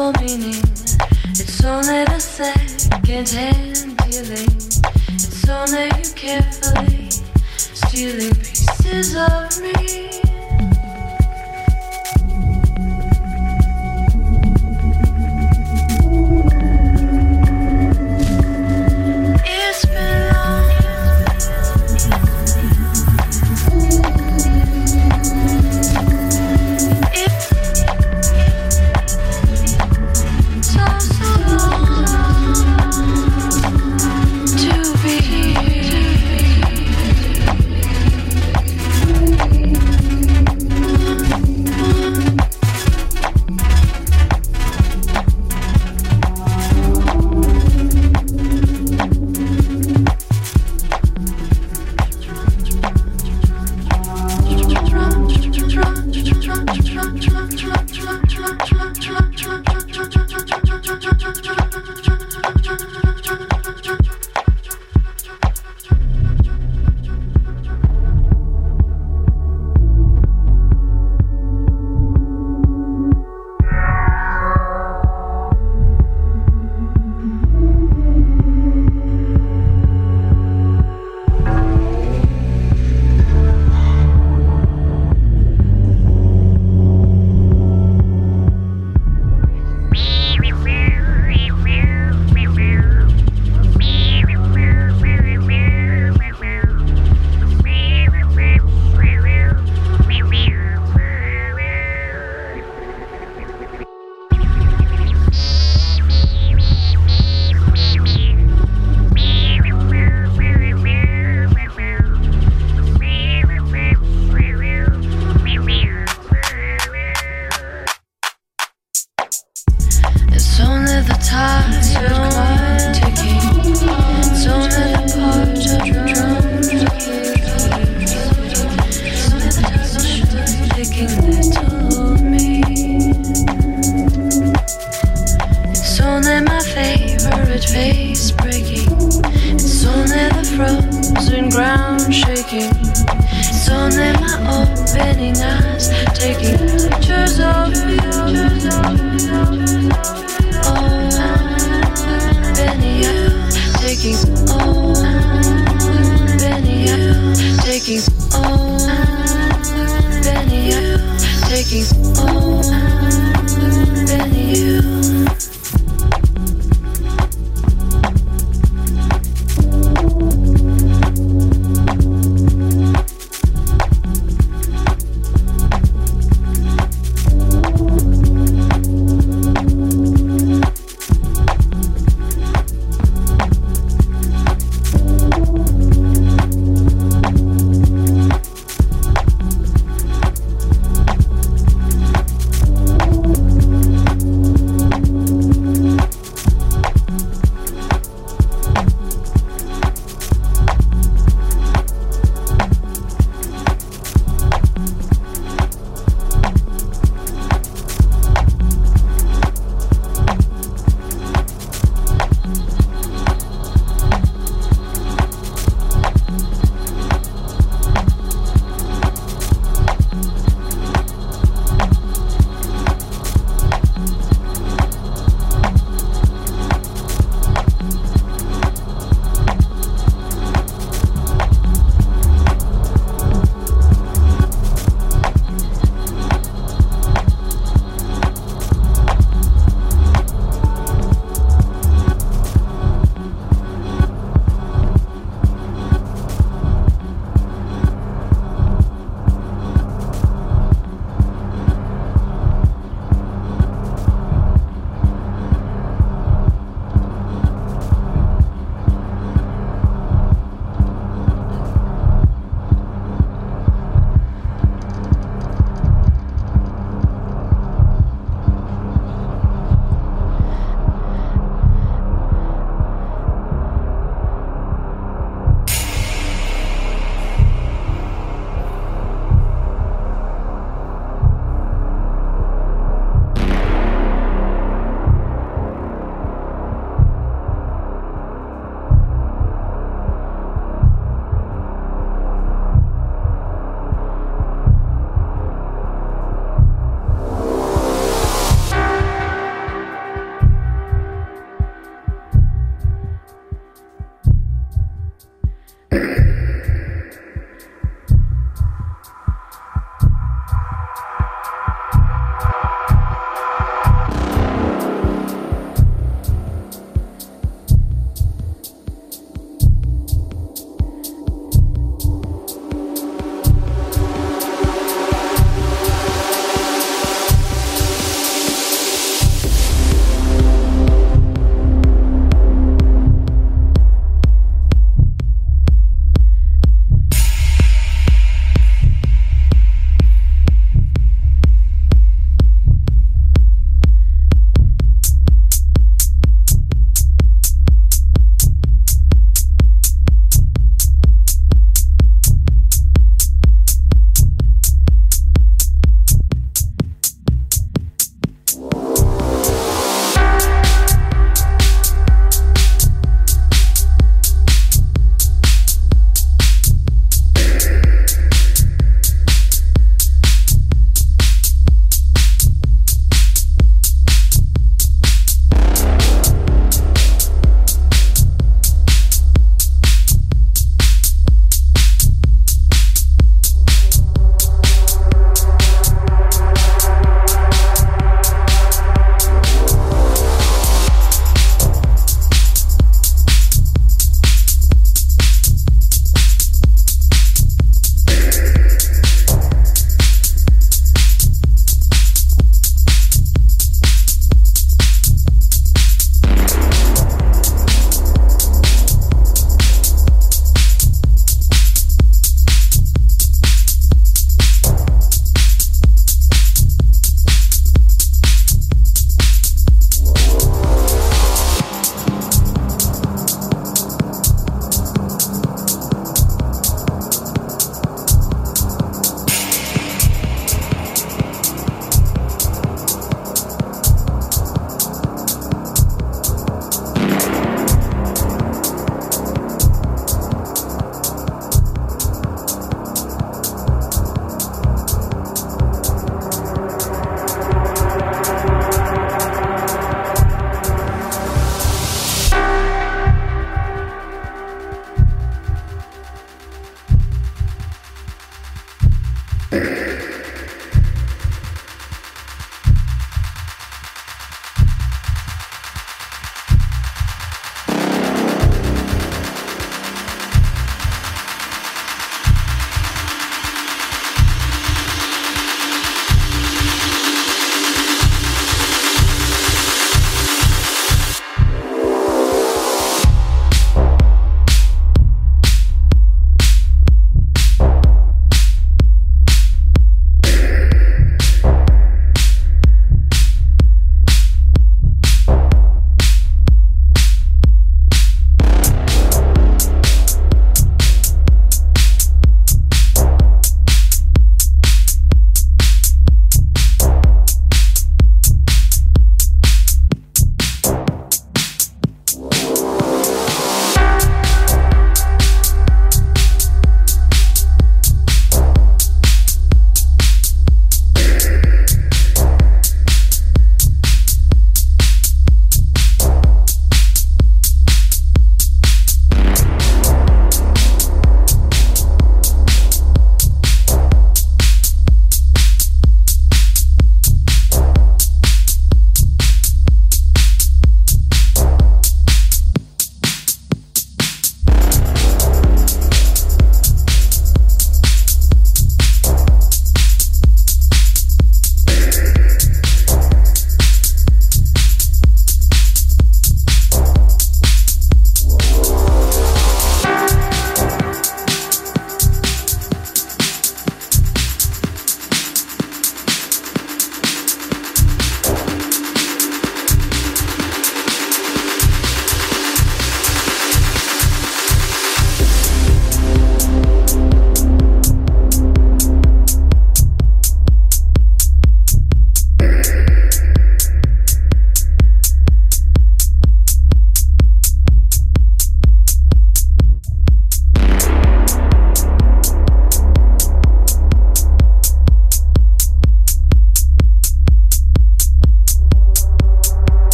double meaning. It's only the second-hand dealing. It's only you carefully stealing pieces of me.